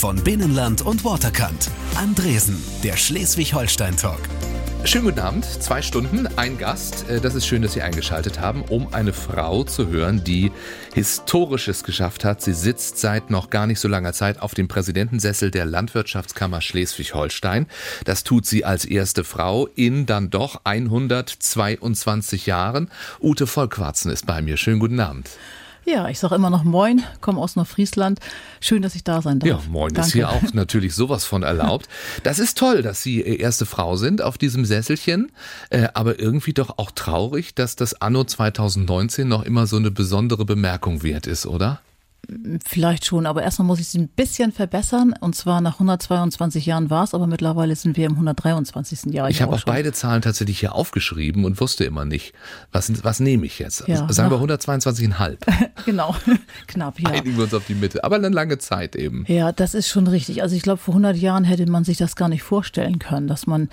von Binnenland und Waterkant. Andresen, der Schleswig-Holstein-Talk. Schönen guten Abend, zwei Stunden, ein Gast. Äh, das ist schön, dass Sie eingeschaltet haben, um eine Frau zu hören, die Historisches geschafft hat. Sie sitzt seit noch gar nicht so langer Zeit auf dem Präsidentensessel der Landwirtschaftskammer Schleswig-Holstein. Das tut sie als erste Frau in dann doch 122 Jahren. Ute Vollquarzen ist bei mir. Schönen guten Abend. Ja, ich sage immer noch Moin, komme aus Nordfriesland. Schön, dass ich da sein darf. Ja, Moin Danke. ist hier auch natürlich sowas von erlaubt. Das ist toll, dass Sie erste Frau sind auf diesem Sesselchen, äh, aber irgendwie doch auch traurig, dass das Anno 2019 noch immer so eine besondere Bemerkung wert ist, oder? Vielleicht schon, aber erstmal muss ich es ein bisschen verbessern. Und zwar nach 122 Jahren war es, aber mittlerweile sind wir im 123. Jahr. Ich habe auch, auch beide Zahlen tatsächlich hier aufgeschrieben und wusste immer nicht, was, was nehme ich jetzt? Ja, Sagen wir 122,5. genau, knapp, ja. Einigen wir uns auf die Mitte, aber eine lange Zeit eben. Ja, das ist schon richtig. Also ich glaube, vor 100 Jahren hätte man sich das gar nicht vorstellen können, dass man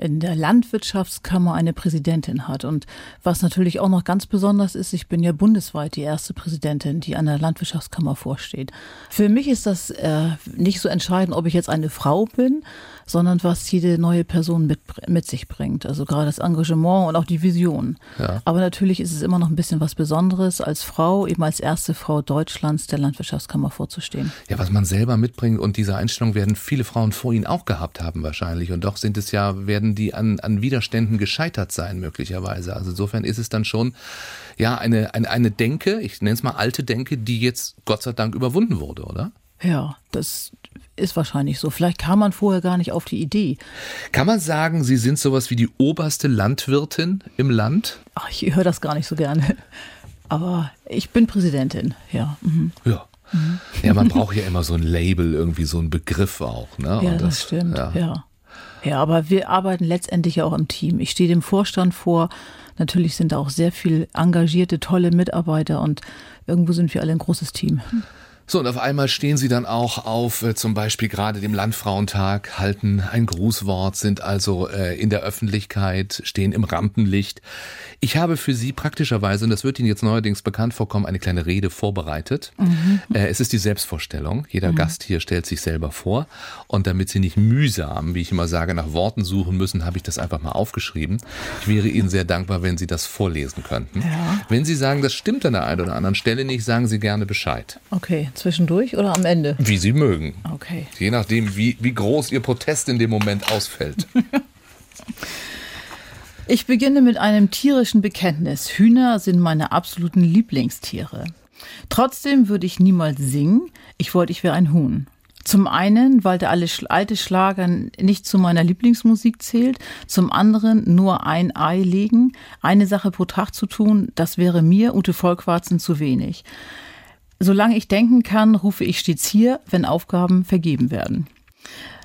in der Landwirtschaftskammer eine Präsidentin hat. Und was natürlich auch noch ganz besonders ist, ich bin ja bundesweit die erste Präsidentin, die an der Landwirtschaftskammer vorsteht. Für mich ist das äh, nicht so entscheidend, ob ich jetzt eine Frau bin, sondern was jede neue Person mit, mit sich bringt. Also gerade das Engagement und auch die Vision. Ja. Aber natürlich ist es immer noch ein bisschen was Besonderes, als Frau, eben als erste Frau Deutschlands der Landwirtschaftskammer vorzustehen. Ja, was man selber mitbringt und diese Einstellung werden viele Frauen vor Ihnen auch gehabt haben wahrscheinlich. Und doch sind es ja, werden die an, an Widerständen gescheitert sein möglicherweise. Also insofern ist es dann schon ja eine, eine, eine Denke, ich nenne es mal alte Denke, die jetzt Gott sei Dank überwunden wurde, oder? Ja, das ist wahrscheinlich so. Vielleicht kam man vorher gar nicht auf die Idee. Kann man sagen, Sie sind sowas wie die oberste Landwirtin im Land? Ach, ich höre das gar nicht so gerne. Aber ich bin Präsidentin, ja. Mhm. Ja. Mhm. Ja, man braucht ja immer so ein Label, irgendwie so ein Begriff auch. Ne? Ja, das, das, stimmt, ja. ja. Ja, aber wir arbeiten letztendlich ja auch im Team. Ich stehe dem Vorstand vor. Natürlich sind da auch sehr viel engagierte, tolle Mitarbeiter und irgendwo sind wir alle ein großes Team. So, und auf einmal stehen sie dann auch auf, äh, zum Beispiel gerade dem Landfrauentag, halten ein Grußwort, sind also äh, in der Öffentlichkeit, stehen im Rampenlicht. Ich habe für Sie praktischerweise, und das wird Ihnen jetzt neuerdings bekannt vorkommen, eine kleine Rede vorbereitet. Mhm. Äh, es ist die Selbstvorstellung. Jeder mhm. Gast hier stellt sich selber vor. Und damit Sie nicht mühsam, wie ich immer sage, nach Worten suchen müssen, habe ich das einfach mal aufgeschrieben. Ich wäre Ihnen sehr dankbar, wenn Sie das vorlesen könnten. Ja. Wenn Sie sagen, das stimmt an der einen oder anderen Stelle nicht, sagen Sie gerne Bescheid. Okay zwischendurch oder am Ende? Wie Sie mögen. Okay. Je nachdem, wie, wie groß Ihr Protest in dem Moment ausfällt. ich beginne mit einem tierischen Bekenntnis. Hühner sind meine absoluten Lieblingstiere. Trotzdem würde ich niemals singen. Ich wollte, ich wäre ein Huhn. Zum einen, weil der alte Schlager nicht zu meiner Lieblingsmusik zählt. Zum anderen, nur ein Ei legen, eine Sache pro Tag zu tun, das wäre mir, Ute Vollquarzen, zu wenig. Solange ich denken kann, rufe ich stets hier, wenn Aufgaben vergeben werden.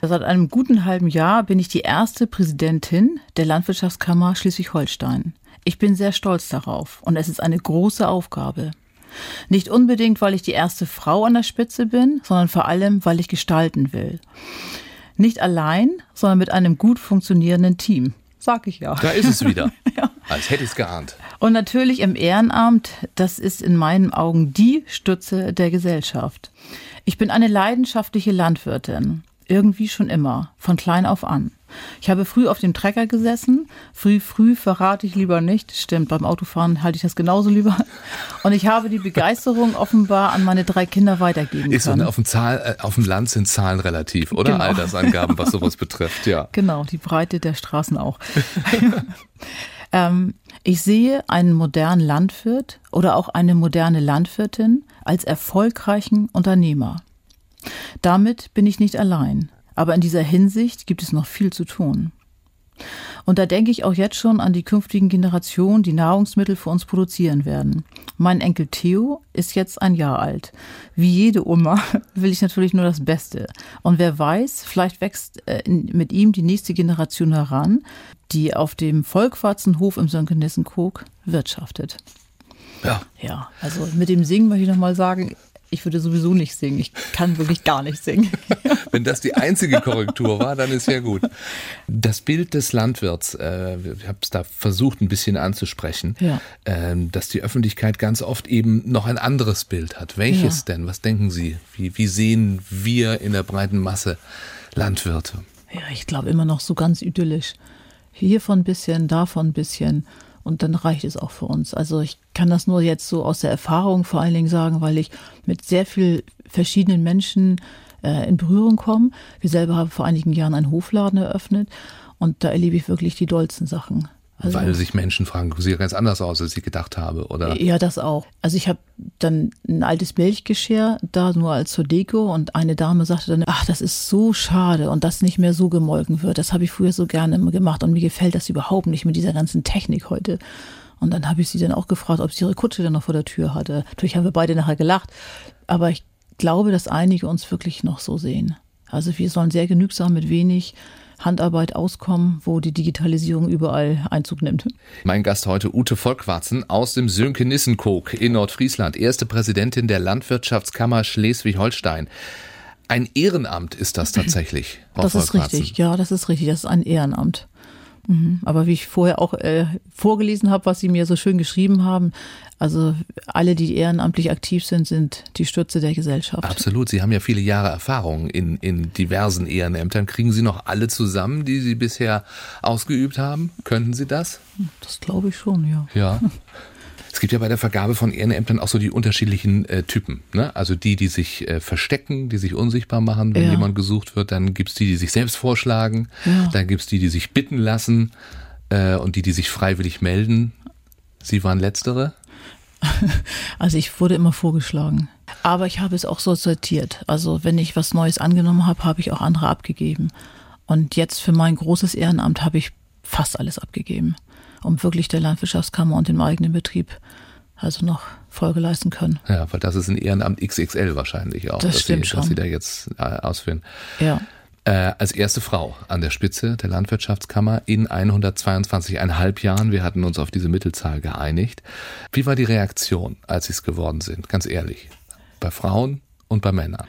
Seit einem guten halben Jahr bin ich die erste Präsidentin der Landwirtschaftskammer Schleswig-Holstein. Ich bin sehr stolz darauf und es ist eine große Aufgabe. Nicht unbedingt, weil ich die erste Frau an der Spitze bin, sondern vor allem, weil ich gestalten will. Nicht allein, sondern mit einem gut funktionierenden Team. Sag ich ja. Da ist es wieder. ja. Als hätte ich es geahnt. Und natürlich im Ehrenamt, das ist in meinen Augen die Stütze der Gesellschaft. Ich bin eine leidenschaftliche Landwirtin. Irgendwie schon immer, von klein auf an. Ich habe früh auf dem Trecker gesessen. Früh, früh verrate ich lieber nicht. Stimmt, beim Autofahren halte ich das genauso lieber. Und ich habe die Begeisterung offenbar an meine drei Kinder weitergeben Ist können. So, auf, dem Zahl, äh, auf dem Land sind Zahlen relativ, oder? Genau. Altersangaben, was sowas betrifft, ja. Genau, die Breite der Straßen auch. ähm, ich sehe einen modernen Landwirt oder auch eine moderne Landwirtin als erfolgreichen Unternehmer. Damit bin ich nicht allein, aber in dieser Hinsicht gibt es noch viel zu tun. Und da denke ich auch jetzt schon an die künftigen Generationen, die Nahrungsmittel für uns produzieren werden. Mein Enkel Theo ist jetzt ein Jahr alt. Wie jede Oma will ich natürlich nur das Beste. Und wer weiß, vielleicht wächst äh, mit ihm die nächste Generation heran, die auf dem Volkwarzenhof im Sönkenissenkog wirtschaftet. Ja. Ja, also mit dem Singen möchte ich nochmal sagen, Ich würde sowieso nicht singen. Ich kann wirklich gar nicht singen. Wenn das die einzige Korrektur war, dann ist ja gut. Das Bild des Landwirts, äh, ich habe es da versucht ein bisschen anzusprechen, Ja. ähm, dass die Öffentlichkeit ganz oft eben noch ein anderes Bild hat. Welches Ja. denn? Was denken Sie? Wie, wie sehen wir in der breiten Masse Landwirte? Ja, ich glaube immer noch so ganz idyllisch. Hiervon ein bisschen, davon ein bisschen. Und dann reicht es auch für uns. Also ich kann das nur jetzt so aus der Erfahrung vor allen Dingen sagen, weil ich mit sehr viel verschiedenen Menschen äh, in Berührung komme. Wir selber haben vor einigen Jahren einen Hofladen eröffnet und da erlebe ich wirklich die dollsten Sachen. Also, Weil sich Menschen fragen, sieht ja ganz anders aus, als ich gedacht habe, oder? ja, das auch. Also ich habe dann ein altes Milchgeschirr da nur als zur Deko und eine Dame sagte dann, ach, das ist so schade und das nicht mehr so gemolken wird. Das habe ich früher so gerne gemacht und mir gefällt das überhaupt nicht mit dieser ganzen Technik heute. Und dann habe ich sie dann auch gefragt, ob sie ihre Kutsche dann noch vor der Tür hatte. Natürlich haben wir beide nachher gelacht, aber ich glaube, dass einige uns wirklich noch so sehen. Also wir sollen sehr genügsam mit wenig Handarbeit auskommen, wo die Digitalisierung überall Einzug nimmt. Mein Gast heute Ute Volkwarzen aus dem Sönke Nissenkog in Nordfriesland, erste Präsidentin der Landwirtschaftskammer Schleswig-Holstein. Ein Ehrenamt ist das tatsächlich. Frau Das ist richtig, ja, das ist richtig. Das ist ein Ehrenamt. Mhm. Aber wie ich vorher auch äh, vorgelesen habe, was Sie mir so schön geschrieben haben, also alle, die ehrenamtlich aktiv sind, sind die Stütze der Gesellschaft. Absolut. Sie haben ja viele Jahre Erfahrung in, in diversen Ehrenämtern. Kriegen Sie noch alle zusammen, die Sie bisher ausgeübt haben? Könnten Sie das? Das glaube ich schon, ja. Ja. Es gibt ja bei der Vergabe von Ehrenämtern auch so die unterschiedlichen äh, Typen. Ne? Also die, die sich äh, verstecken, die sich unsichtbar machen, wenn Ja. jemand gesucht wird. Dann gibt's die, die sich selbst vorschlagen. Ja. Dann gibt's die, die sich bitten lassen. Äh, und die, die sich freiwillig melden. Sie waren letztere. Also ich wurde immer vorgeschlagen. Aber ich habe es auch so sortiert. Also wenn ich was Neues angenommen habe, habe ich auch andere abgegeben. Und jetzt für mein großes Ehrenamt habe ich fast alles abgegeben, um wirklich der Landwirtschaftskammer und dem eigenen Betrieb also noch Folge leisten können. Ja, weil das ist ein Ehrenamt XXL wahrscheinlich auch. Das dass stimmt Sie, schon. Dass Sie da jetzt äh, ausführen. Ja. Äh, als erste Frau an der Spitze der Landwirtschaftskammer in 122,5 Jahren. Wir hatten uns auf diese Mittelzahl geeinigt. Wie war die Reaktion, als Sie es geworden sind? Ganz ehrlich. Bei Frauen und bei Männern.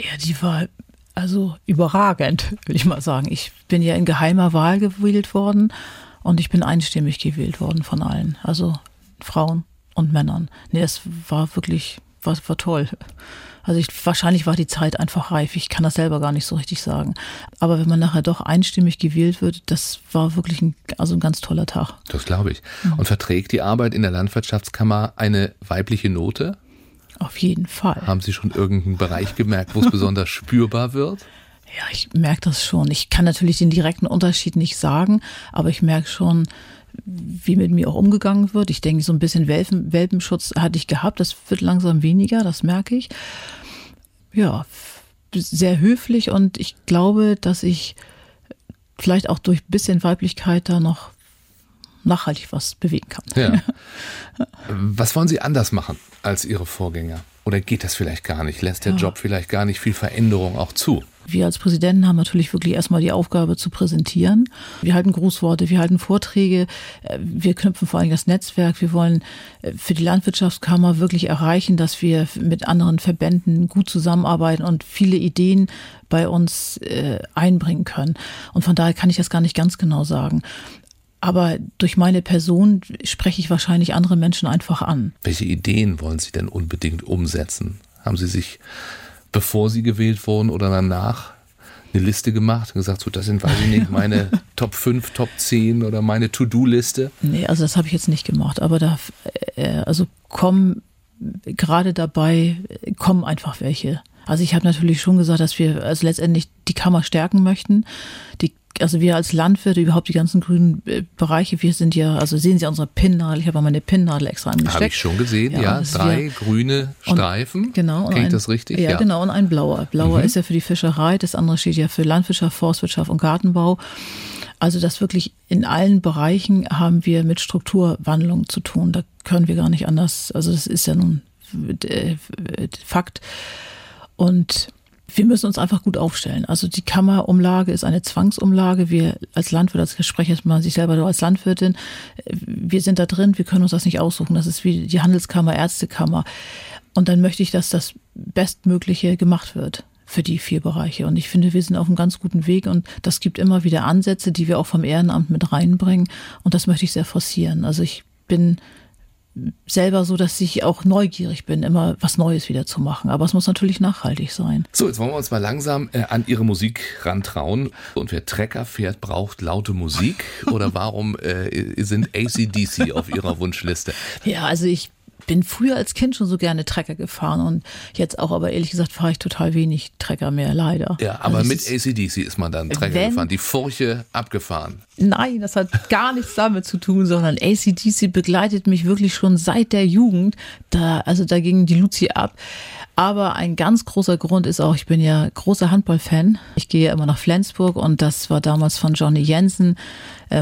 Ja, die war also überragend, will ich mal sagen. Ich bin ja in geheimer Wahl gewählt worden und ich bin einstimmig gewählt worden von allen. Also Frauen und Männern. Nee, das war wirklich, war, war toll. Also ich, wahrscheinlich war die Zeit einfach reif. Ich kann das selber gar nicht so richtig sagen. Aber wenn man nachher doch einstimmig gewählt wird, das war wirklich ein, also ein ganz toller Tag. Das glaube ich. Und verträgt die Arbeit in der Landwirtschaftskammer eine weibliche Note? Auf jeden Fall. Haben Sie schon irgendeinen Bereich gemerkt, wo es besonders spürbar wird? Ja, ich merke das schon. Ich kann natürlich den direkten Unterschied nicht sagen, aber ich merke schon, wie mit mir auch umgegangen wird. Ich denke, so ein bisschen Welpen, Welpenschutz hatte ich gehabt. Das wird langsam weniger, das merke ich. Ja, sehr höflich und ich glaube, dass ich vielleicht auch durch ein bisschen Weiblichkeit da noch nachhaltig was bewegen kann. Ja. Was wollen Sie anders machen als Ihre Vorgänger? Oder geht das vielleicht gar nicht? Lässt der Ja. Job vielleicht gar nicht viel Veränderung auch zu? Wir als Präsidenten haben natürlich wirklich erstmal die Aufgabe zu präsentieren. Wir halten Grußworte, wir halten Vorträge, äh, wir knüpfen vor allem das Netzwerk. Wir wollen äh, für die Landwirtschaftskammer wirklich erreichen, dass wir mit anderen Verbänden gut zusammenarbeiten und viele Ideen bei uns äh, einbringen können. Und von daher kann ich das gar nicht ganz genau sagen. Aber durch meine Person spreche ich wahrscheinlich andere Menschen einfach an. Welche Ideen wollen Sie denn unbedingt umsetzen? Haben Sie sich, bevor Sie gewählt wurden oder danach, eine Liste gemacht und gesagt, so das sind, weiß ich nicht, meine Top 5, Top 10 oder meine To-Do-Liste? Nee, also das habe ich jetzt nicht gemacht, aber da, äh, also kommen gerade dabei, kommen einfach welche. Also ich habe natürlich schon gesagt, dass wir also letztendlich die Kammer stärken möchten. Die, also wir als Landwirte, überhaupt die ganzen grünen äh, Bereiche, wir sind ja, also sehen Sie unsere Pinnnadel, ich habe mal meine Pinnnadel extra angesteckt. Habe ich schon gesehen, ja. dass drei wir- grüne Streifen. Genau. und Kriege ich ein- das richtig? Ja, genau. Und ein blauer. Blauer ist ja für die Fischerei, das andere steht ja für Landwirtschaft, Forstwirtschaft und Gartenbau. Also das wirklich in allen Bereichen haben wir mit Strukturwandlung zu tun. Da können wir gar nicht anders. Also das ist ja nun äh, Fakt. Und wir müssen uns einfach gut aufstellen. Also die Kammerumlage ist eine Zwangsumlage. Wir als Landwirt, als ich spreche jetzt mal sich selber als Landwirtin, wir sind da drin, wir können uns das nicht aussuchen. Das ist wie die Handelskammer, Ärztekammer. Und dann möchte ich, dass das Bestmögliche gemacht wird für die vier Bereiche. Und ich finde, wir sind auf einem ganz guten Weg und das gibt immer wieder Ansätze, die wir auch vom Ehrenamt mit reinbringen. Und das möchte ich sehr forcieren. Also ich bin selber so, dass ich auch neugierig bin, immer was Neues wieder zu machen. Aber es muss natürlich nachhaltig sein. So, jetzt wollen wir uns mal langsam äh, an Ihre Musik rantrauen. Und wer Trecker fährt, braucht laute Musik? Oder warum äh, sind ACDC auf Ihrer Wunschliste? Ja, also ich bin früher als Kind schon so gerne Trecker gefahren und jetzt auch, aber ehrlich gesagt fahre ich total wenig Trecker mehr, leider. Ja, aber also mit ACDC ist man dann Trecker wenn, gefahren, die Furche abgefahren. Nein, das hat gar nichts damit zu tun, sondern ACDC begleitet mich wirklich schon seit der Jugend. Da, also da ging die Luzi ab. Aber ein ganz großer Grund ist auch, ich bin ja großer Handballfan. Ich gehe ja immer nach Flensburg und das war damals von Johnny Jensen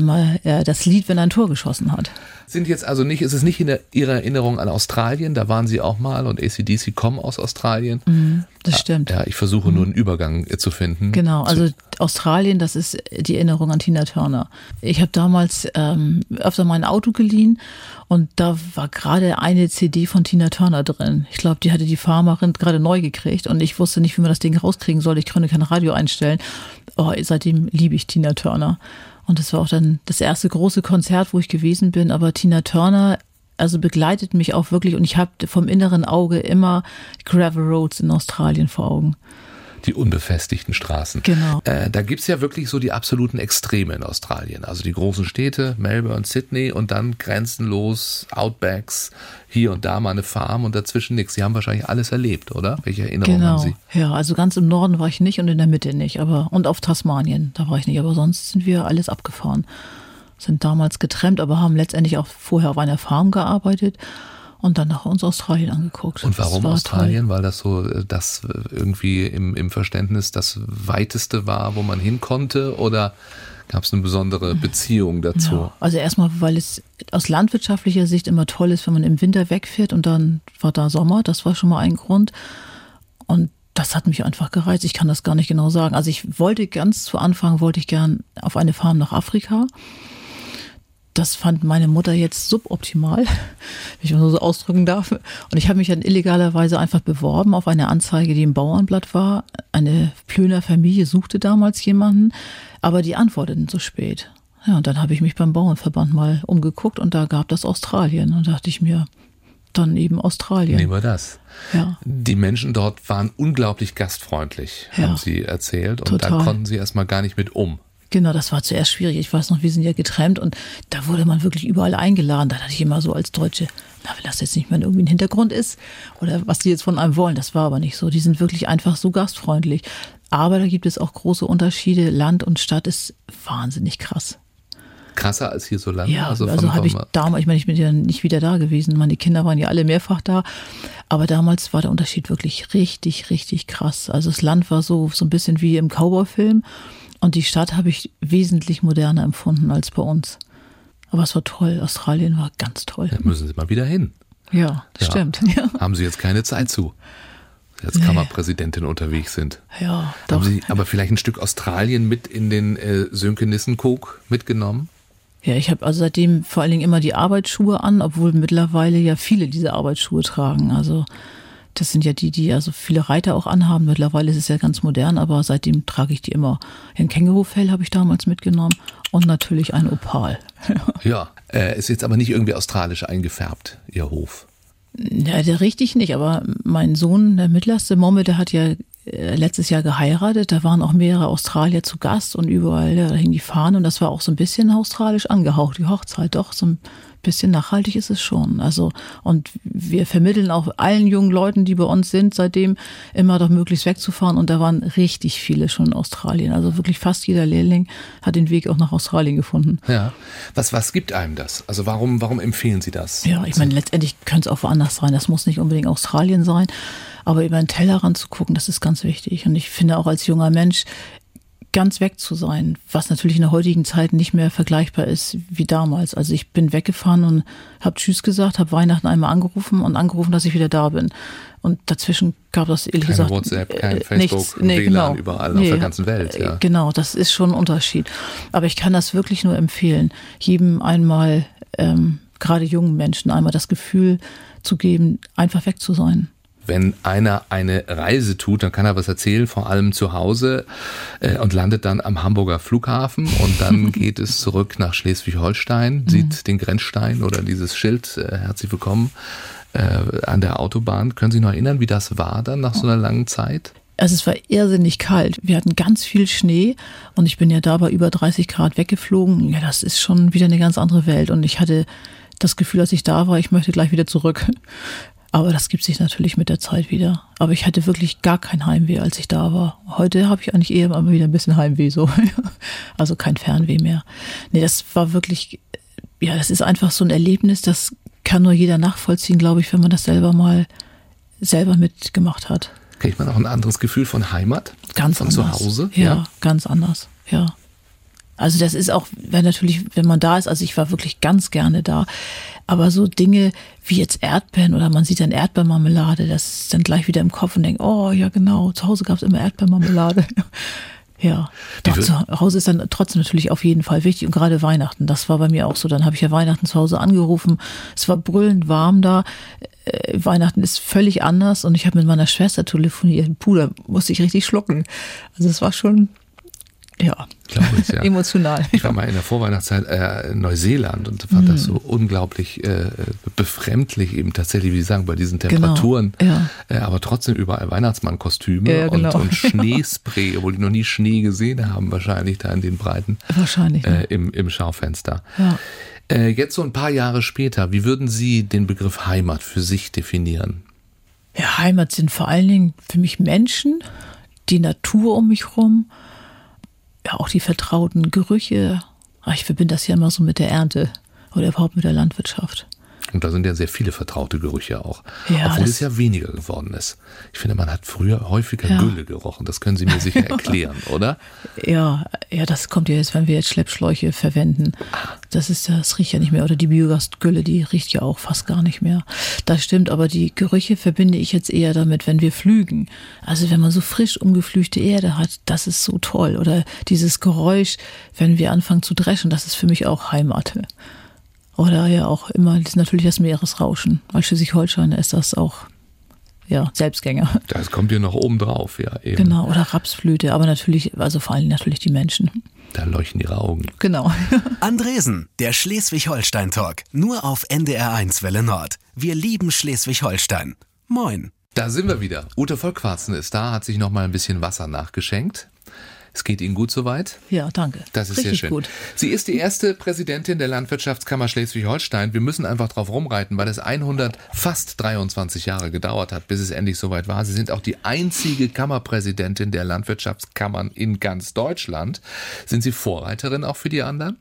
mal äh, das Lied, wenn er ein Tor geschossen hat. Sind jetzt also nicht, ist es nicht in der, Ihrer Erinnerung an Australien? Da waren Sie auch mal und ACDC kommen aus Australien. Mhm, das stimmt. Ja, ich versuche mhm. nur einen Übergang äh, zu finden. Genau, also Australien, das ist die Erinnerung an Tina Turner. Ich habe damals ähm, öfter mein Auto geliehen und da war gerade eine CD von Tina Turner drin. Ich glaube, die hatte die Farmerin gerade neu gekriegt und ich wusste nicht, wie man das Ding rauskriegen soll. Ich konnte kein Radio einstellen. Oh, seitdem liebe ich Tina Turner. Und das war auch dann das erste große Konzert, wo ich gewesen bin. Aber Tina Turner, also begleitet mich auch wirklich und ich habe vom inneren Auge immer Gravel Roads in Australien vor Augen die unbefestigten Straßen. Genau. Äh, da gibt's ja wirklich so die absoluten Extreme in Australien. Also die großen Städte, Melbourne, Sydney und dann grenzenlos Outbacks, hier und da mal eine Farm und dazwischen nichts. Sie haben wahrscheinlich alles erlebt, oder? Welche Erinnerungen genau. haben Sie? Ja, also ganz im Norden war ich nicht und in der Mitte nicht, aber und auf Tasmanien, da war ich nicht, aber sonst sind wir alles abgefahren. Sind damals getrennt, aber haben letztendlich auch vorher auf einer Farm gearbeitet und dann nach uns Australien angeguckt. Und warum Australien? Toll. Weil das so äh, das äh, irgendwie im, im Verständnis das weiteste war, wo man hin konnte oder gab es eine besondere Beziehung dazu? Ja, also erstmal, weil es aus landwirtschaftlicher Sicht immer toll ist, wenn man im Winter wegfährt und dann war da Sommer, das war schon mal ein Grund. Und das hat mich einfach gereizt. Ich kann das gar nicht genau sagen. Also ich wollte ganz zu Anfang, wollte ich gern auf eine Farm nach Afrika das fand meine Mutter jetzt suboptimal, wenn ich mal so ausdrücken darf. Und ich habe mich dann illegalerweise einfach beworben auf eine Anzeige, die im Bauernblatt war. Eine Plöner Familie suchte damals jemanden, aber die antworteten zu spät. Ja, und dann habe ich mich beim Bauernverband mal umgeguckt und da gab das Australien. Und da dachte ich mir, dann eben Australien. Nehmen wir das. Ja. Die Menschen dort waren unglaublich gastfreundlich, ja. haben sie erzählt. Und Total. da konnten sie erstmal gar nicht mit um. Genau, das war zuerst schwierig. Ich weiß noch, wir sind ja getrennt und da wurde man wirklich überall eingeladen. Da dachte ich immer so als Deutsche, na, wenn das jetzt nicht mehr irgendwie ein Hintergrund ist oder was die jetzt von einem wollen, das war aber nicht so. Die sind wirklich einfach so gastfreundlich. Aber da gibt es auch große Unterschiede. Land und Stadt ist wahnsinnig krass. Krasser als hier so Land? Ja, also, also habe ich damals, ich meine, ich bin ja nicht wieder da gewesen. Meine Kinder waren ja alle mehrfach da. Aber damals war der Unterschied wirklich richtig, richtig krass. Also das Land war so, so ein bisschen wie im Cowboy-Film. Und die Stadt habe ich wesentlich moderner empfunden als bei uns. Aber es war toll. Australien war ganz toll. Da müssen Sie mal wieder hin. Ja, das ja. stimmt. Ja. Haben Sie jetzt keine Zeit zu? Als nee. Kammerpräsidentin unterwegs sind. Ja, doch. Haben Sie aber vielleicht ein Stück Australien mit in den äh, Sönke Nissenkog mitgenommen? Ja, ich habe also seitdem vor allen Dingen immer die Arbeitsschuhe an, obwohl mittlerweile ja viele diese Arbeitsschuhe tragen. Also das sind ja die, die also viele Reiter auch anhaben. Mittlerweile ist es ja ganz modern, aber seitdem trage ich die immer. Ein Kängurufell habe ich damals mitgenommen und natürlich ein Opal. ja, äh, ist jetzt aber nicht irgendwie australisch eingefärbt, Ihr Hof. Ja, der richtig nicht, aber mein Sohn, der mittlerste Momme, der hat ja letztes Jahr geheiratet. Da waren auch mehrere Australier zu Gast und überall da hingen die Fahnen und das war auch so ein bisschen australisch angehaucht, die Hochzeit. Doch, so ein bisschen nachhaltig ist es schon. Also, und wir vermitteln auch allen jungen Leuten, die bei uns sind, seitdem immer doch möglichst wegzufahren. Und da waren richtig viele schon in Australien. Also wirklich fast jeder Lehrling hat den Weg auch nach Australien gefunden. Ja. Was, was gibt einem das? Also warum, warum empfehlen Sie das? Ja, ich meine, letztendlich könnte es auch woanders sein. Das muss nicht unbedingt Australien sein. Aber über den Tellerrand zu gucken, das ist ganz wichtig. Und ich finde auch als junger Mensch, ganz weg zu sein, was natürlich in der heutigen Zeit nicht mehr vergleichbar ist wie damals. Also ich bin weggefahren und habe Tschüss gesagt, habe Weihnachten einmal angerufen und angerufen, dass ich wieder da bin. Und dazwischen gab das ehrlich kein gesagt WhatsApp, kein äh, Facebook, nichts. Nee, WLAN genau. überall nee, auf der ganzen Welt. Ja. Genau, das ist schon ein Unterschied. Aber ich kann das wirklich nur empfehlen, jedem einmal, ähm, gerade jungen Menschen, einmal das Gefühl zu geben, einfach weg zu sein. Wenn einer eine Reise tut, dann kann er was erzählen, vor allem zu Hause äh, und landet dann am Hamburger Flughafen und dann geht es zurück nach Schleswig-Holstein, sieht mhm. den Grenzstein oder dieses Schild, äh, herzlich willkommen äh, an der Autobahn. Können Sie sich noch erinnern, wie das war dann nach so einer langen Zeit? Also es war irrsinnig kalt. Wir hatten ganz viel Schnee und ich bin ja da bei über 30 Grad weggeflogen. Ja, das ist schon wieder eine ganz andere Welt und ich hatte das Gefühl, als ich da war, ich möchte gleich wieder zurück. Aber das gibt sich natürlich mit der Zeit wieder. Aber ich hatte wirklich gar kein Heimweh, als ich da war. Heute habe ich eigentlich eher mal wieder ein bisschen Heimweh, so. Also kein Fernweh mehr. Nee, das war wirklich, ja, das ist einfach so ein Erlebnis, das kann nur jeder nachvollziehen, glaube ich, wenn man das selber mal selber mitgemacht hat. Kriegt man auch ein anderes Gefühl von Heimat? Ganz von anders. zu Hause? Ja, ja, ganz anders, ja. Also das ist auch, wenn natürlich, wenn man da ist, also ich war wirklich ganz gerne da. Aber so Dinge wie jetzt Erdbeeren oder man sieht dann Erdbeermarmelade, das ist dann gleich wieder im Kopf und denkt, oh ja genau, zu Hause gab es immer Erdbeermarmelade. ja, doch zu Hause ist dann trotzdem natürlich auf jeden Fall wichtig und gerade Weihnachten, das war bei mir auch so. Dann habe ich ja Weihnachten zu Hause angerufen, es war brüllend warm da. Äh, Weihnachten ist völlig anders und ich habe mit meiner Schwester telefoniert. Puh, da musste ich richtig schlucken. Also es war schon ja, glaube ich, ja. emotional. Ich war mal in der Vorweihnachtszeit äh, in Neuseeland und fand mm. das so unglaublich äh, befremdlich, eben tatsächlich, wie Sie sagen, bei diesen genau, Temperaturen. Genau, ja. äh, aber trotzdem überall Weihnachtsmannkostüme ja, genau. und, und Schneespray, obwohl die noch nie Schnee gesehen haben, wahrscheinlich da in den Breiten. Wahrscheinlich. Äh, im, Im Schaufenster. Ja. Äh, jetzt so ein paar Jahre später, wie würden Sie den Begriff Heimat für sich definieren? Ja, Heimat sind vor allen Dingen für mich Menschen, die Natur um mich herum ja auch die vertrauten Gerüche. Ach, ich verbinde das ja immer so mit der Ernte oder überhaupt mit der Landwirtschaft. Und da sind ja sehr viele vertraute Gerüche auch. Ja, obwohl es ja weniger geworden ist. Ich finde, man hat früher häufiger ja. Gülle gerochen. Das können Sie mir sicher erklären, oder? Ja, ja, das kommt ja jetzt, wenn wir jetzt Schleppschläuche verwenden. Das ist, das riecht ja nicht mehr. Oder die Biogasgülle, die riecht ja auch fast gar nicht mehr. Das stimmt, aber die Gerüche verbinde ich jetzt eher damit, wenn wir flügen. Also wenn man so frisch umgeflügte Erde hat, das ist so toll. Oder dieses Geräusch, wenn wir anfangen zu dreschen, das ist für mich auch Heimat. Oder ja auch immer das natürlich das Meeresrauschen. Als Schleswig-Holstein ist das auch ja, Selbstgänger. Das kommt hier noch oben drauf, ja. Eben. Genau, oder Rapsflöte, aber natürlich, also vor allem natürlich die Menschen. Da leuchten ihre Augen. Genau. Andresen, der Schleswig-Holstein-Talk. Nur auf NDR1 Welle Nord. Wir lieben Schleswig-Holstein. Moin. Da sind wir wieder. Ute Vollquarzen ist da, hat sich noch mal ein bisschen Wasser nachgeschenkt. Es geht Ihnen gut soweit? Ja, danke. Das ist Richtig sehr schön. Gut. Sie ist die erste Präsidentin der Landwirtschaftskammer Schleswig-Holstein. Wir müssen einfach drauf rumreiten, weil es 100, fast 23 Jahre gedauert hat, bis es endlich soweit war. Sie sind auch die einzige Kammerpräsidentin der Landwirtschaftskammern in ganz Deutschland. Sind Sie Vorreiterin auch für die anderen?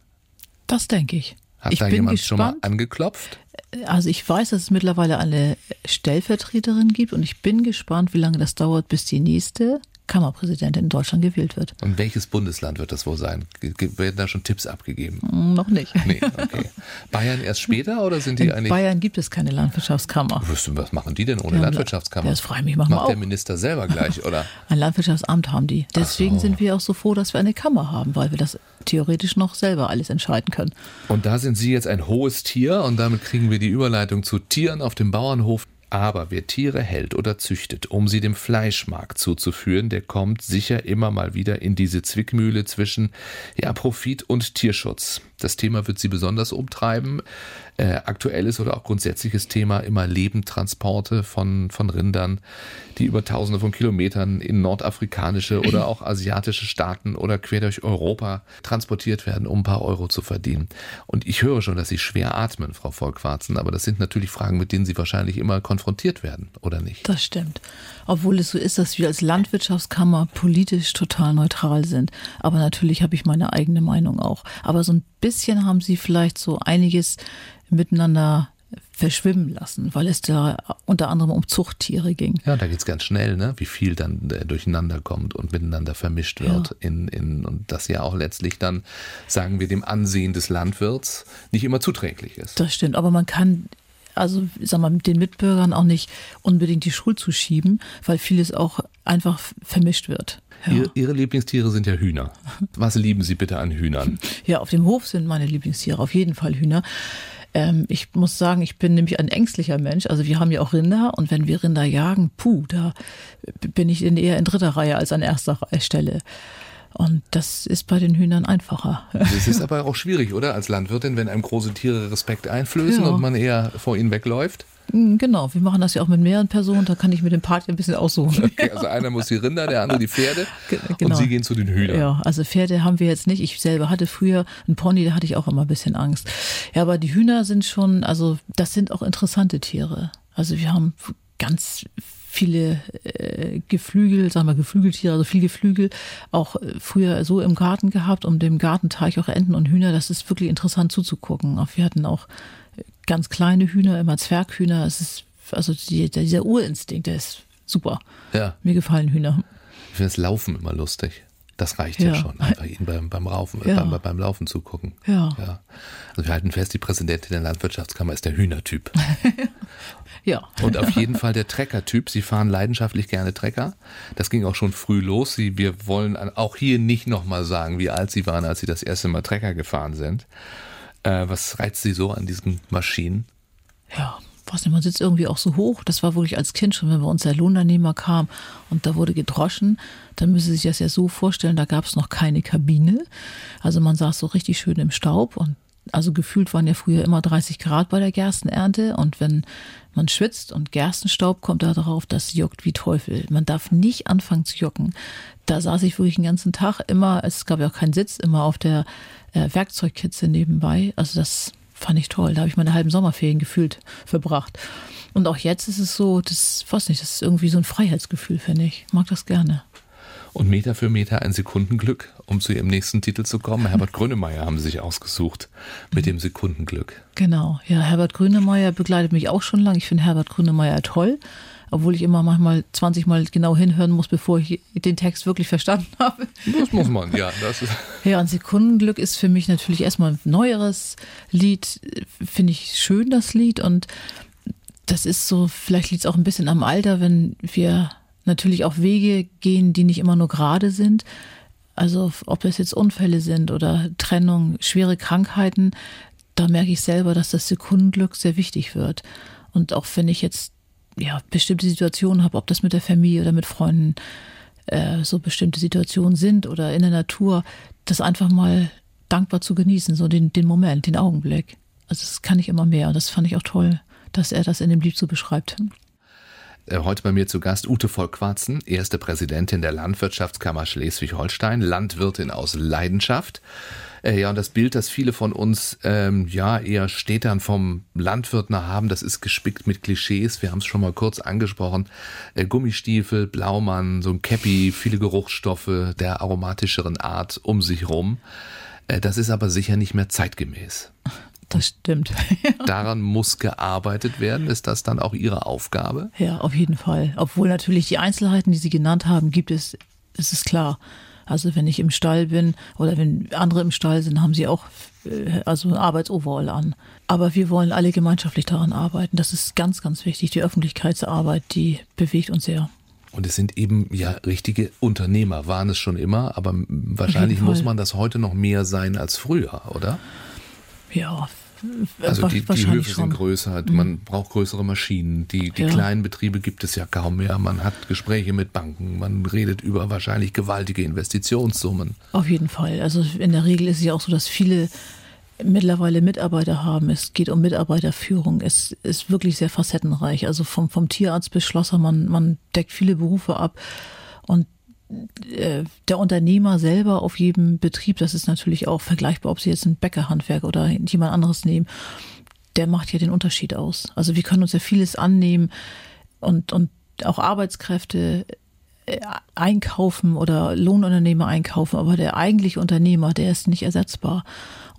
Das denke ich. Hat ich da jemand gespannt. schon mal angeklopft? Also ich weiß, dass es mittlerweile eine Stellvertreterin gibt und ich bin gespannt, wie lange das dauert, bis die nächste Kammerpräsidentin in Deutschland gewählt wird. Und welches Bundesland wird das wohl sein? Werden da schon Tipps abgegeben? Mm, noch nicht. Nee, okay. Bayern erst später oder sind die in eigentlich? Bayern gibt es keine Landwirtschaftskammer. Was machen die denn ohne ja, Landwirtschaftskammer? Das frage ich mich mal. Macht auch. der Minister selber gleich, oder? Ein Landwirtschaftsamt haben die. Deswegen so. sind wir auch so froh, dass wir eine Kammer haben, weil wir das theoretisch noch selber alles entscheiden können. Und da sind Sie jetzt ein hohes Tier und damit kriegen wir die Überleitung zu Tieren auf dem Bauernhof. Aber wer Tiere hält oder züchtet, um sie dem Fleischmarkt zuzuführen, der kommt sicher immer mal wieder in diese Zwickmühle zwischen ja, Profit und Tierschutz. Das Thema wird sie besonders umtreiben. Äh, aktuelles oder auch grundsätzliches Thema immer Lebendtransporte von, von Rindern, die über tausende von Kilometern in nordafrikanische oder auch asiatische Staaten oder quer durch Europa transportiert werden, um ein paar Euro zu verdienen. Und ich höre schon, dass Sie schwer atmen, Frau Volkwarzen, aber das sind natürlich Fragen, mit denen Sie wahrscheinlich immer konfrontiert werden, oder nicht? Das stimmt. Obwohl es so ist, dass wir als Landwirtschaftskammer politisch total neutral sind. Aber natürlich habe ich meine eigene Meinung auch. Aber so ein haben Sie vielleicht so einiges miteinander verschwimmen lassen, weil es da unter anderem um Zuchttiere ging. Ja, da geht es ganz schnell, ne? wie viel dann äh, durcheinander kommt und miteinander vermischt wird. Ja. In, in, und das ja auch letztlich dann, sagen wir, dem Ansehen des Landwirts nicht immer zuträglich ist. Das stimmt, aber man kann also sag mal, mit den Mitbürgern auch nicht unbedingt die Schuld zu schieben, weil vieles auch einfach vermischt wird. Ja. Ihre Lieblingstiere sind ja Hühner. Was lieben Sie bitte an Hühnern? Ja, auf dem Hof sind meine Lieblingstiere auf jeden Fall Hühner. Ähm, ich muss sagen, ich bin nämlich ein ängstlicher Mensch. Also wir haben ja auch Rinder und wenn wir Rinder jagen, puh, da bin ich eher in dritter Reihe als an erster Stelle. Und das ist bei den Hühnern einfacher. Das ist aber auch schwierig, oder? Als Landwirtin, wenn einem große Tiere Respekt einflößen ja. und man eher vor ihnen wegläuft. Hm, genau, wir machen das ja auch mit mehreren Personen, da kann ich mit dem Party ein bisschen aussuchen. Okay, also einer muss die Rinder, der andere die Pferde genau. und Sie gehen zu den Hühnern. Ja, also Pferde haben wir jetzt nicht. Ich selber hatte früher einen Pony, da hatte ich auch immer ein bisschen Angst. Ja, aber die Hühner sind schon, also das sind auch interessante Tiere. Also wir haben ganz viele äh, Geflügel, sagen wir Geflügeltiere, also viel Geflügel, auch äh, früher so im Garten gehabt, um dem Gartenteich auch Enten und Hühner. Das ist wirklich interessant zuzugucken. Auch wir hatten auch ganz kleine Hühner, immer Zwerghühner. Es ist, also die, dieser Urinstinkt, der ist super. Ja. Mir gefallen Hühner. Ich finde das Laufen immer lustig. Das reicht ja, ja schon, einfach ihnen beim, beim, Raufen, ja. beim, beim Laufen zugucken. Ja. ja. Also wir halten fest, die Präsidentin der Landwirtschaftskammer ist der Hühnertyp. ja. Und auf jeden Fall der Treckertyp. Sie fahren leidenschaftlich gerne Trecker. Das ging auch schon früh los. Sie, wir wollen auch hier nicht nochmal sagen, wie alt Sie waren, als Sie das erste Mal Trecker gefahren sind. Äh, was reizt Sie so an diesen Maschinen? Ja, weiß nicht, man sitzt irgendwie auch so hoch. Das war wirklich als Kind schon, wenn bei uns der Lohnunternehmer kam und da wurde gedroschen, dann müssen Sie sich das ja so vorstellen, da gab es noch keine Kabine. Also man saß so richtig schön im Staub und also gefühlt waren ja früher immer 30 Grad bei der Gerstenernte und wenn man schwitzt und Gerstenstaub kommt da drauf, das juckt wie Teufel. Man darf nicht anfangen zu jucken. Da saß ich wirklich den ganzen Tag immer, es gab ja auch keinen Sitz, immer auf der äh, Werkzeugkitze nebenbei. Also das fand ich toll. Da habe ich meine halben Sommerferien gefühlt verbracht. Und auch jetzt ist es so, das weiß nicht, das ist irgendwie so ein Freiheitsgefühl, finde ich. Mag das gerne. Und Meter für Meter ein Sekundenglück, um zu Ihrem nächsten Titel zu kommen. Herbert Grönemeyer haben Sie sich ausgesucht mit dem Sekundenglück. Genau, ja, Herbert Grönemeyer begleitet mich auch schon lange. Ich finde Herbert Grönemeyer toll obwohl ich immer manchmal 20 Mal genau hinhören muss, bevor ich den Text wirklich verstanden habe. Das muss man, ja. Das ist ja, und Sekundenglück ist für mich natürlich erstmal ein neueres Lied. Finde ich schön, das Lied. Und das ist so, vielleicht liegt es auch ein bisschen am Alter, wenn wir natürlich auch Wege gehen, die nicht immer nur gerade sind. Also ob es jetzt Unfälle sind oder Trennung, schwere Krankheiten, da merke ich selber, dass das Sekundenglück sehr wichtig wird. Und auch wenn ich jetzt ja, bestimmte Situationen habe, ob das mit der Familie oder mit Freunden äh, so bestimmte Situationen sind oder in der Natur, das einfach mal dankbar zu genießen, so den, den Moment, den Augenblick. Also das kann ich immer mehr und das fand ich auch toll, dass er das in dem Lied so beschreibt. Äh, heute bei mir zu Gast Ute Volk-Quarzen, erste Präsidentin der Landwirtschaftskammer Schleswig-Holstein, Landwirtin aus Leidenschaft. Äh, ja, und das Bild, das viele von uns ähm, ja eher Städtern vom Landwirt nach haben, das ist gespickt mit Klischees. Wir haben es schon mal kurz angesprochen. Äh, Gummistiefel, Blaumann, so ein Käppi, viele Geruchsstoffe der aromatischeren Art um sich rum. Äh, das ist aber sicher nicht mehr zeitgemäß. Das stimmt. Daran muss gearbeitet werden. Ist das dann auch Ihre Aufgabe? Ja, auf jeden Fall. Obwohl natürlich die Einzelheiten, die Sie genannt haben, gibt es, ist es klar. Also wenn ich im Stall bin oder wenn andere im Stall sind, haben sie auch äh, also ein Arbeitsoverall an. Aber wir wollen alle gemeinschaftlich daran arbeiten. Das ist ganz, ganz wichtig. Die Öffentlichkeitsarbeit, die bewegt uns sehr. Und es sind eben ja richtige Unternehmer, waren es schon immer, aber wahrscheinlich muss man das heute noch mehr sein als früher, oder? Ja, also die, die Höfe sind größer, mhm. man braucht größere Maschinen. Die, die ja. kleinen Betriebe gibt es ja kaum mehr. Man hat Gespräche mit Banken, man redet über wahrscheinlich gewaltige Investitionssummen. Auf jeden Fall. Also in der Regel ist es ja auch so, dass viele mittlerweile Mitarbeiter haben. Es geht um Mitarbeiterführung. Es ist wirklich sehr facettenreich. Also vom, vom Tierarzt bis Schlosser, man, man deckt viele Berufe ab. Und der Unternehmer selber auf jedem Betrieb, das ist natürlich auch vergleichbar, ob Sie jetzt ein Bäckerhandwerk oder jemand anderes nehmen, der macht ja den Unterschied aus. Also wir können uns ja vieles annehmen und, und auch Arbeitskräfte einkaufen oder Lohnunternehmer einkaufen, aber der eigentliche Unternehmer, der ist nicht ersetzbar.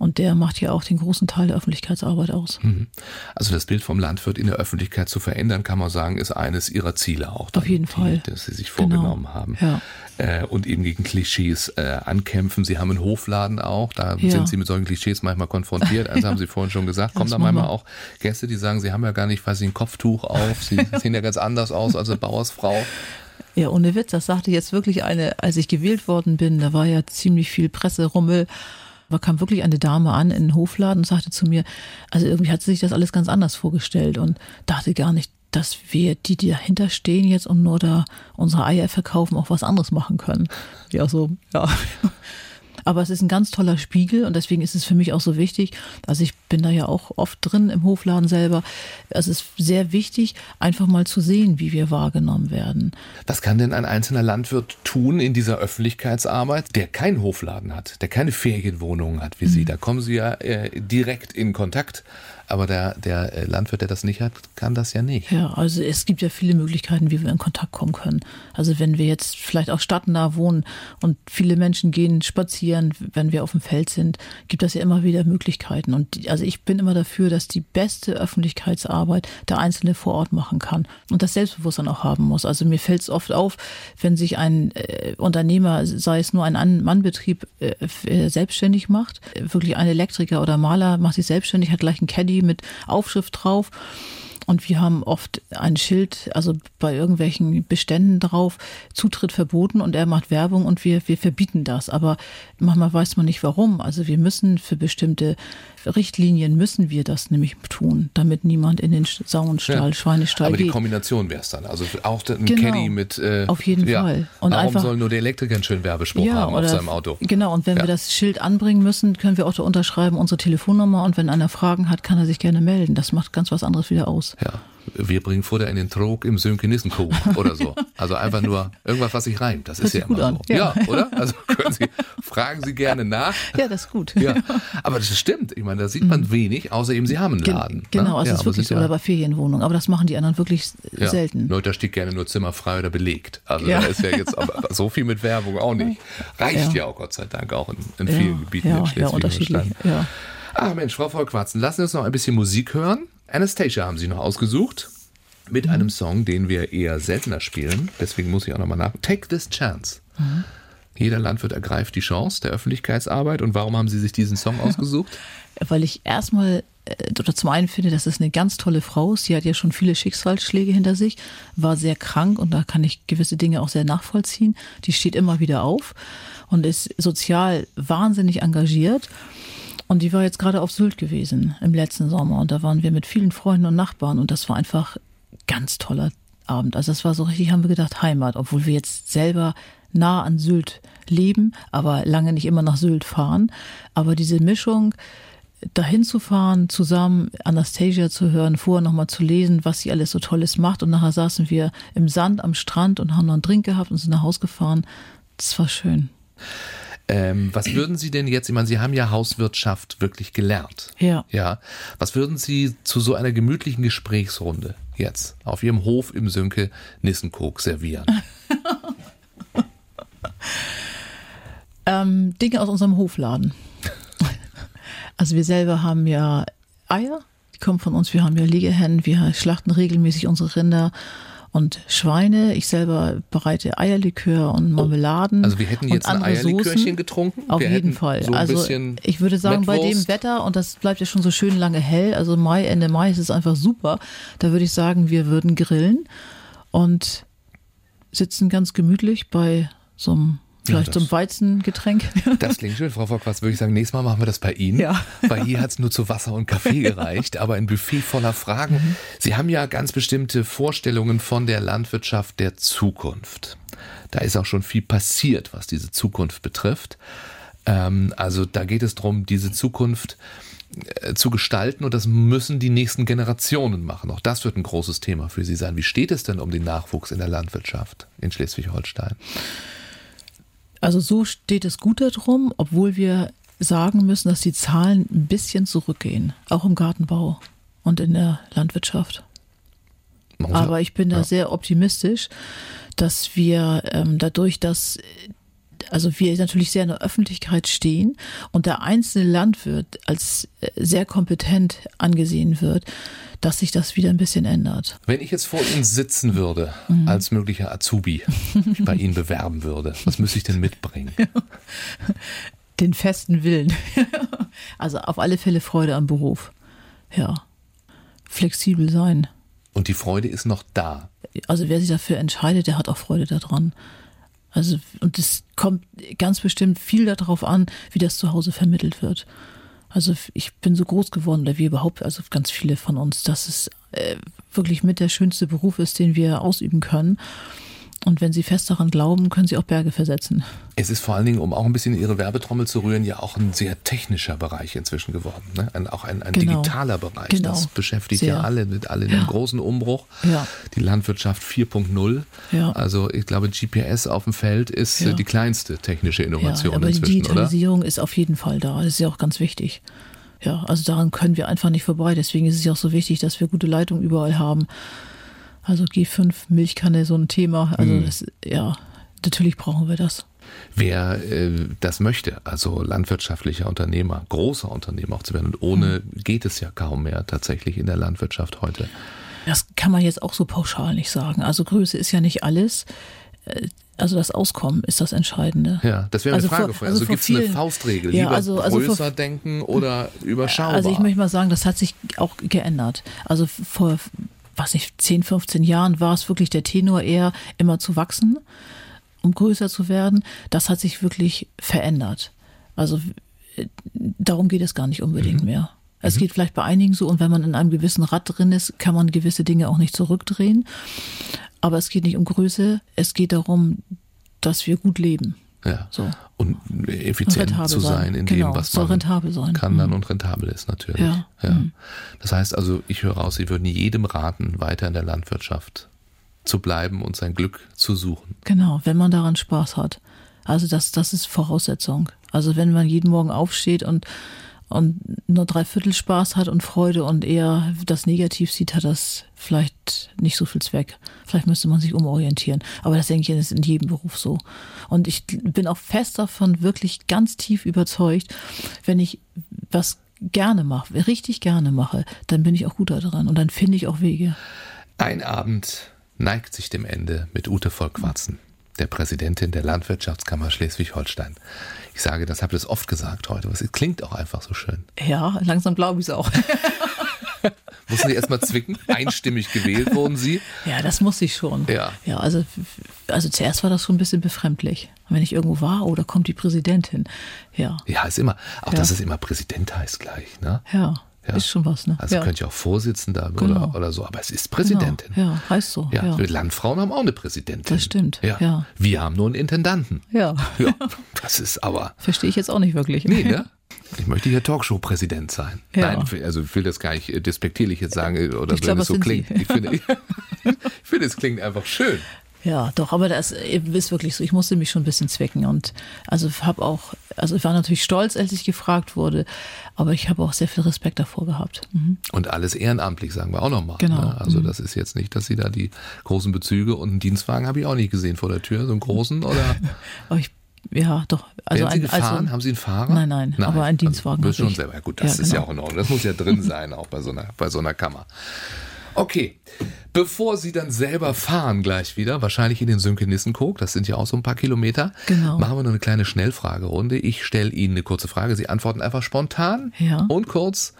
Und der macht ja auch den großen Teil der Öffentlichkeitsarbeit aus. Mhm. Also das Bild vom Landwirt in der Öffentlichkeit zu verändern, kann man sagen, ist eines ihrer Ziele auch. Auf jeden die, Fall. Das sie sich vorgenommen genau. haben. Ja. Äh, und eben gegen Klischees äh, ankämpfen. Sie haben einen Hofladen auch, da ja. sind sie mit solchen Klischees manchmal konfrontiert. Also haben sie vorhin schon gesagt, kommen da manchmal auch Gäste, die sagen, sie haben ja gar nicht, weiß ich, ein Kopftuch auf, sie sehen ja ganz anders aus als eine Bauersfrau. Ja, ohne Witz, das sagte jetzt wirklich eine, als ich gewählt worden bin, da war ja ziemlich viel Presserummel. Da kam wirklich eine Dame an in den Hofladen und sagte zu mir, also irgendwie hat sie sich das alles ganz anders vorgestellt und dachte gar nicht, dass wir, die, die dahinter stehen jetzt und nur da unsere Eier verkaufen, auch was anderes machen können. Ja, so, ja. Aber es ist ein ganz toller Spiegel und deswegen ist es für mich auch so wichtig. Also ich bin da ja auch oft drin im Hofladen selber. Es ist sehr wichtig, einfach mal zu sehen, wie wir wahrgenommen werden. Was kann denn ein einzelner Landwirt tun in dieser Öffentlichkeitsarbeit, der keinen Hofladen hat, der keine Ferienwohnungen hat wie mhm. Sie? Da kommen Sie ja äh, direkt in Kontakt aber der, der äh, Landwirt, der das nicht hat, kann das ja nicht. Ja, also es gibt ja viele Möglichkeiten, wie wir in Kontakt kommen können. Also wenn wir jetzt vielleicht auch stadtnah wohnen und viele Menschen gehen spazieren, wenn wir auf dem Feld sind, gibt das ja immer wieder Möglichkeiten. Und also ich bin immer dafür, dass die beste Öffentlichkeitsarbeit der Einzelne vor Ort machen kann und das Selbstbewusstsein auch haben muss. Also mir fällt es oft auf, wenn sich ein äh, Unternehmer, sei es nur ein Mannbetrieb, äh, äh, selbstständig macht, wirklich ein Elektriker oder Maler macht sich selbstständig, hat gleich einen Caddy mit Aufschrift drauf. Und wir haben oft ein Schild, also bei irgendwelchen Beständen drauf, Zutritt verboten und er macht Werbung und wir, wir verbieten das. Aber manchmal weiß man nicht warum. Also wir müssen für bestimmte Richtlinien müssen wir das nämlich tun, damit niemand in den Sauenstall, ja. Schweinestall Aber geht. die Kombination wäre es dann. Also auch ein genau. Caddy mit. Äh, auf jeden ja. Fall. Und Warum einfach, soll nur der Elektriker einen schönen Werbespruch ja, haben auf seinem Auto? Genau. Und wenn ja. wir das Schild anbringen müssen, können wir auch da unterschreiben unsere Telefonnummer. Und wenn einer Fragen hat, kann er sich gerne melden. Das macht ganz was anderes wieder aus. Ja wir bringen Futter in den Trog im Sönkenissenkuh oder so. Also einfach nur irgendwas, was sich reimt. Das, das ist ja immer so. Ja. ja. oder? Also können Sie, fragen Sie gerne nach. Ja, das ist gut. Ja. Aber das stimmt. Ich meine, da sieht man mhm. wenig, außer eben Sie haben einen Laden. Ne? Genau, also ja, es ist wirklich so. Oder bei Ferienwohnungen. Aber das machen die anderen wirklich ja. selten. Leute, da steht gerne nur Zimmer frei oder belegt. Also ja. da ist ja jetzt aber so viel mit Werbung auch nicht. Reicht ja, auch Gott sei Dank auch in, in vielen Gebieten in Schleswig-Holstein. Ja. Ach Mensch, Frau Vollquatzen, lassen Sie uns noch ein bisschen Musik hören. Anastasia haben sie noch ausgesucht. Mit mhm. einem Song, den wir eher seltener spielen. Deswegen muss ich auch nochmal nach. Take this chance. Mhm. Jeder Landwirt ergreift die Chance der Öffentlichkeitsarbeit. Und warum haben Sie sich diesen Song ausgesucht? Weil ich erstmal äh, oder zum einen finde, dass es eine ganz tolle Frau ist. Sie hat ja schon viele Schicksalsschläge hinter sich, war sehr krank und da kann ich gewisse Dinge auch sehr nachvollziehen. Die steht immer wieder auf und ist sozial wahnsinnig engagiert. Und die war jetzt gerade auf Sylt gewesen im letzten Sommer und da waren wir mit vielen Freunden und Nachbarn und das war einfach ganz toller Abend. Also das war so richtig, haben wir gedacht, Heimat, obwohl wir jetzt selber nah an Sylt leben, aber lange nicht immer nach Sylt fahren. Aber diese Mischung, dahin zu fahren, zusammen Anastasia zu hören, vorher nochmal zu lesen, was sie alles so Tolles macht. Und nachher saßen wir im Sand am Strand und haben noch einen Drink gehabt und sind nach Hause gefahren. Das war schön. Ähm, was würden Sie denn jetzt, ich meine, Sie haben ja Hauswirtschaft wirklich gelernt. Ja. Ja. Was würden Sie zu so einer gemütlichen Gesprächsrunde jetzt auf Ihrem Hof im Sönke Nissenkog servieren? ähm, Dinge aus unserem Hofladen. Also wir selber haben ja Eier, die kommen von uns, wir haben ja Legehennen, wir schlachten regelmäßig unsere Rinder und Schweine. Ich selber bereite Eierlikör und Marmeladen. Also wir hätten jetzt ein Eierlikörchen Soßen. getrunken. Auf wir jeden Fall. So also ich würde sagen, Mettwurst. bei dem Wetter, und das bleibt ja schon so schön lange hell, also Mai, Ende Mai ist es einfach super. Da würde ich sagen, wir würden grillen und sitzen ganz gemütlich bei so einem Vielleicht ja, zum Weizengetränk. Das klingt schön, Frau Fock. würde ich sagen, nächstes Mal machen wir das bei Ihnen. Ja. Weil hier hat es nur zu Wasser und Kaffee gereicht, aber ein Buffet voller Fragen. Mhm. Sie haben ja ganz bestimmte Vorstellungen von der Landwirtschaft der Zukunft. Da ist auch schon viel passiert, was diese Zukunft betrifft. Ähm, also da geht es darum, diese Zukunft äh, zu gestalten und das müssen die nächsten Generationen machen. Auch das wird ein großes Thema für Sie sein. Wie steht es denn um den Nachwuchs in der Landwirtschaft in Schleswig-Holstein? Also so steht es gut darum, obwohl wir sagen müssen, dass die Zahlen ein bisschen zurückgehen, auch im Gartenbau und in der Landwirtschaft. Aber ich bin da ja. sehr optimistisch, dass wir ähm, dadurch, dass also wir natürlich sehr in der Öffentlichkeit stehen und der einzelne Landwirt als äh, sehr kompetent angesehen wird, dass sich das wieder ein bisschen ändert. Wenn ich jetzt vor Ihnen sitzen würde, mhm. als möglicher Azubi, mich bei Ihnen bewerben würde, was müsste ich denn mitbringen? Den festen Willen. also auf alle Fälle Freude am Beruf. Ja. Flexibel sein. Und die Freude ist noch da. Also wer sich dafür entscheidet, der hat auch Freude daran. Also, und es kommt ganz bestimmt viel darauf an, wie das zu Hause vermittelt wird. Also ich bin so groß geworden, oder wir überhaupt, also ganz viele von uns, dass es äh, wirklich mit der schönste Beruf ist, den wir ausüben können. Und wenn Sie fest daran glauben, können Sie auch Berge versetzen. Es ist vor allen Dingen, um auch ein bisschen Ihre Werbetrommel zu rühren, ja auch ein sehr technischer Bereich inzwischen geworden. Ne? Ein, auch ein, ein Genau. digitaler Bereich. Genau. Das beschäftigt Sehr. ja alle, mit alle in einem Ja. großen Umbruch. Ja. Die Landwirtschaft 4.0. Ja. Also ich glaube, GPS auf dem Feld ist äh, Ja. die kleinste technische Innovation ja, aber die inzwischen, oder? Digitalisierung ist auf jeden Fall da. Das ist ja auch ganz wichtig. Ja, also daran können wir einfach nicht vorbei. Deswegen ist es ja auch so wichtig, dass wir gute Leitungen überall haben. Also G5, Milchkanne, so ein Thema. Also Hm. das, ja, natürlich brauchen wir das. Wer äh, das möchte, also landwirtschaftlicher Unternehmer, großer Unternehmer auch zu werden, und ohne Hm. geht es ja kaum mehr tatsächlich in der Landwirtschaft heute. Das kann man jetzt auch so pauschal nicht sagen. Also Größe ist ja nicht alles. Äh, Also das Auskommen ist das Entscheidende. Ja, das wäre eine Also Frage vor- vorher. also Also, vor gibt es eine Faustregel? Ja, Lieber also- also vor- größer denken oder überschaubar? Also ich möchte mal sagen, das hat sich auch geändert. Also vor, was nicht, 10, 15 Jahren war es wirklich der Tenor eher immer zu wachsen, um größer zu werden. Das hat sich wirklich verändert. Also äh, darum geht es gar nicht unbedingt mehr. Es geht vielleicht bei einigen so und wenn man in einem gewissen Rad drin ist, kann man gewisse Dinge auch nicht zurückdrehen. Aber es geht nicht um Größe, es geht darum, dass wir gut leben. Ja. So. Und effizient rentabel zu sein in Genau, dem, was man rentabel sein. kann dann Mhm. und rentabel ist natürlich. Ja. Mhm. Das heißt also, ich höre raus, Sie würden jedem raten, weiter in der Landwirtschaft zu bleiben und sein Glück zu suchen. Genau, wenn man daran Spaß hat. Also das, das ist Voraussetzung. Also wenn man jeden Morgen aufsteht und, und nur drei Viertel Spaß hat und Freude und eher das Negativ sieht, hat das vielleicht nicht so viel Zweck. Vielleicht müsste man sich umorientieren. Aber das denke ich, ist in jedem Beruf so. Und ich bin auch fest davon wirklich ganz tief überzeugt, wenn ich was gerne mache, richtig gerne mache, dann bin ich auch gut daran und dann finde ich auch Wege. Ein Abend neigt sich dem Ende mit Ute Volkwarzen, der Präsidentin der Landwirtschaftskammer Schleswig-Holstein. Ich sage, das habe ich das oft gesagt heute, es klingt auch einfach so schön. Ja, langsam glaube ich es auch. Mussten Sie erstmal zwicken? Einstimmig gewählt wurden Sie? Ja, das muss ich schon. Ja. Ja, also, also zuerst war das schon ein bisschen befremdlich. Wenn ich irgendwo war, oh, da kommt die Präsidentin. Ja, Ja, ist immer, auch Ja. dass es immer Präsident heißt gleich, ne? ja, Ja. ist schon was, ne? Also ja. könnte ja auch Vorsitzender Genau. oder, oder so, aber es ist Präsidentin. Genau. Ja, heißt so. Ja, Ja, Landfrauen haben auch eine Präsidentin. Das stimmt, Ja. ja. Wir haben nur einen Intendanten. ja. Ja, das ist aber. Verstehe ich jetzt auch nicht wirklich. Nee, ne? Ich möchte hier Talkshow-Präsident sein. Ja. Nein, also ich will das gar nicht äh, despektierlich jetzt sagen äh, oder Ich wenn glaube, es so klingt. Sie. Ich finde, ich finde, es klingt einfach schön. Ja, doch, aber das ist wirklich so. Ich musste mich schon ein bisschen zwicken und also habe auch, also ich war natürlich stolz, als ich gefragt wurde, aber ich habe auch sehr viel Respekt davor gehabt. Mhm. Und alles ehrenamtlich, sagen wir auch nochmal. Genau. Ne? Also das ist jetzt nicht, dass Sie da die großen Bezüge und einen Dienstwagen habe ich auch nicht gesehen vor der Tür, so einen großen oder Aber ich, ja, doch. Also Werden Sie ein, gefahren? also, haben Sie einen Fahrer? Nein, nein, aber einen Dienstwagen Also, schon selber. Ja, gut, das Ja, ist ja genau. auch in Ordnung. Das muss ja drin sein, auch bei so einer, bei so einer Kammer. Okay, bevor Sie dann selber fahren gleich wieder, wahrscheinlich in den Sünke-Nissenkog, das sind ja auch so ein paar Kilometer, Genau. machen wir noch eine kleine Schnellfragerunde. Ich stelle Ihnen eine kurze Frage, Sie antworten einfach spontan Ja. und kurz,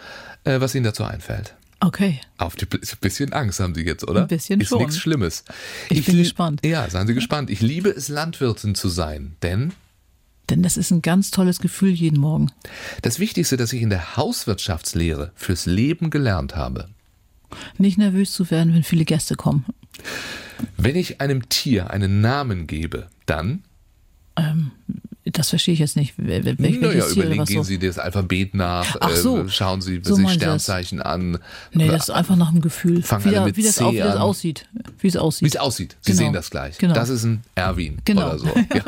äh, was Ihnen dazu einfällt. Okay. Auf die ein bisschen Angst haben Sie jetzt, oder? Ein bisschen Ist schon. nichts Schlimmes. Ich bin li- gespannt. Ja, seien Sie gespannt. Ich liebe es, Landwirtin zu sein, denn Denn das ist ein ganz tolles Gefühl jeden Morgen. Das Wichtigste, das ich in der Hauswirtschaftslehre fürs Leben gelernt habe, Nicht nervös zu werden, wenn viele Gäste kommen. wenn ich einem Tier einen Namen gebe, dann, Das verstehe ich jetzt nicht. Wel- naja, überlegen, gehen so? Sie das Alphabet nach, Ach so. äh, schauen Sie So sich Sie das. Sternzeichen an, Nee, das ist einfach nach dem Gefühl. Fangen wie, mit wie, das, C au- wie das aussieht. Wie es aussieht. wie es aussieht. Sie Genau. sehen das gleich. Genau. Das ist ein Erwin Genau. oder so. Ja.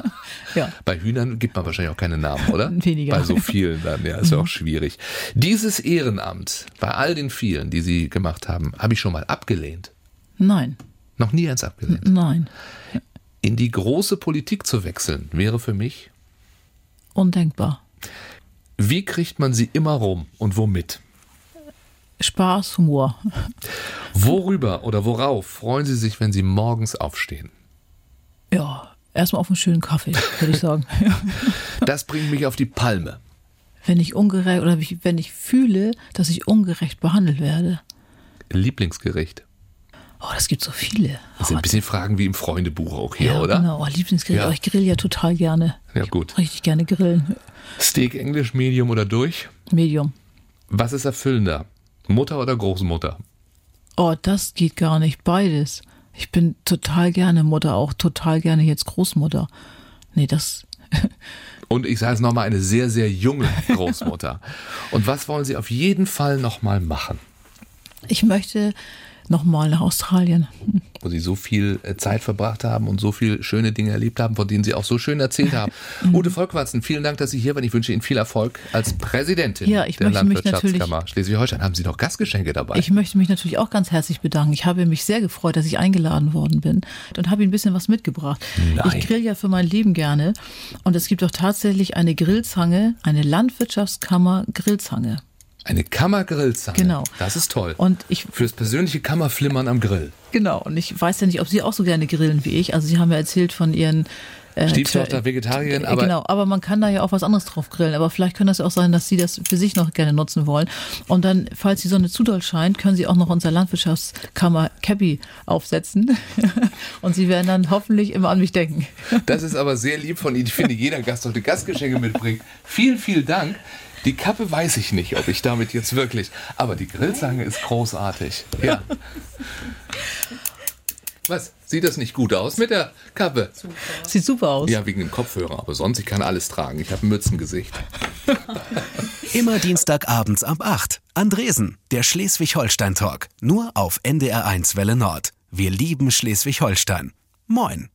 Ja. Bei Hühnern gibt man wahrscheinlich auch keine Namen, oder? Weniger. Mhm. Bei so vielen dann, ja, ist ja auch schwierig. Dieses Ehrenamt, bei all den vielen, die Sie gemacht haben, habe ich schon mal abgelehnt. Nein, Noch nie eins abgelehnt. nein. In die große Politik zu wechseln, wäre für mich, Undenkbar. wie kriegt man sie immer rum und womit? Spaß, Humor. Worüber oder worauf freuen Sie sich, wenn Sie morgens aufstehen? Ja, erstmal auf einen schönen Kaffee, würde ich sagen. Das bringt mich auf die Palme. Wenn ich ungerecht oder wenn ich fühle, dass ich ungerecht behandelt werde. Lieblingsgericht. Oh, das gibt so viele. Das sind oh, ein bisschen Fragen wie im Freundebuch auch hier, ja, oder? Genau, oh, Lieblingsgrill. Ja. Oh, ich grill ja total gerne. Ja, gut. Richtig gerne grillen. Steak Englisch, Medium oder durch? Medium. Was ist erfüllender? Mutter oder Großmutter? Oh, das geht gar nicht. Beides. Ich bin total gerne Mutter, auch total gerne jetzt Großmutter. Nee, das. Und ich sage es nochmal, eine sehr, sehr junge Großmutter. Und was wollen Sie auf jeden Fall nochmal machen? Ich möchte nochmal nach Australien. Wo Sie so viel äh, Zeit verbracht haben und so viele schöne Dinge erlebt haben, von denen Sie auch so schön erzählt haben. Ute Volkwarzen, vielen Dank, dass Sie hier waren. Ich wünsche Ihnen viel Erfolg als Präsidentin Ja, ich der möchte mich Landwirtschaftskammer Schleswig-Holstein. Haben Sie noch Gastgeschenke dabei? Ich möchte mich natürlich auch ganz herzlich bedanken. Ich habe mich sehr gefreut, dass ich eingeladen worden bin und habe Ihnen ein bisschen was mitgebracht. Nein. Ich grill ja für mein Leben gerne und es gibt auch tatsächlich eine Grillzange, eine Landwirtschaftskammer Grillzange. Eine Kammergrillzange. Genau. Das ist toll. Und ich Fürs persönliche Kammerflimmern am Grill. genau und ich weiß ja nicht, ob Sie auch so gerne grillen wie ich. Also Sie haben ja erzählt von Ihren äh, Stieftochter Vegetarierin, Äh, aber genau, aber man kann da ja auch was anderes drauf grillen. Aber vielleicht kann das ja auch sein, dass Sie das für sich noch gerne nutzen wollen. Und dann, falls die Sonne zu doll scheint, können Sie auch noch unser Landwirtschaftskammer Cappy aufsetzen. Und Sie werden dann hoffentlich immer an mich denken. das ist aber sehr lieb von Ihnen. Ich finde, jeder Gast sollte Gastgeschenke mitbringen. Vielen, vielen Dank. Die Kappe weiß ich nicht, ob ich damit jetzt wirklich. Aber die Grillzange ist großartig. Ja. Was? Sieht das nicht gut aus mit der Kappe? Sieht super aus. Ja, wegen dem Kopfhörer. Aber sonst, ich kann alles tragen. Ich habe ein Mützengesicht. Immer Dienstagabends ab 8. Andresen, der Schleswig-Holstein-Talk. Nur auf NDR1 Welle Nord. Wir lieben Schleswig-Holstein. Moin.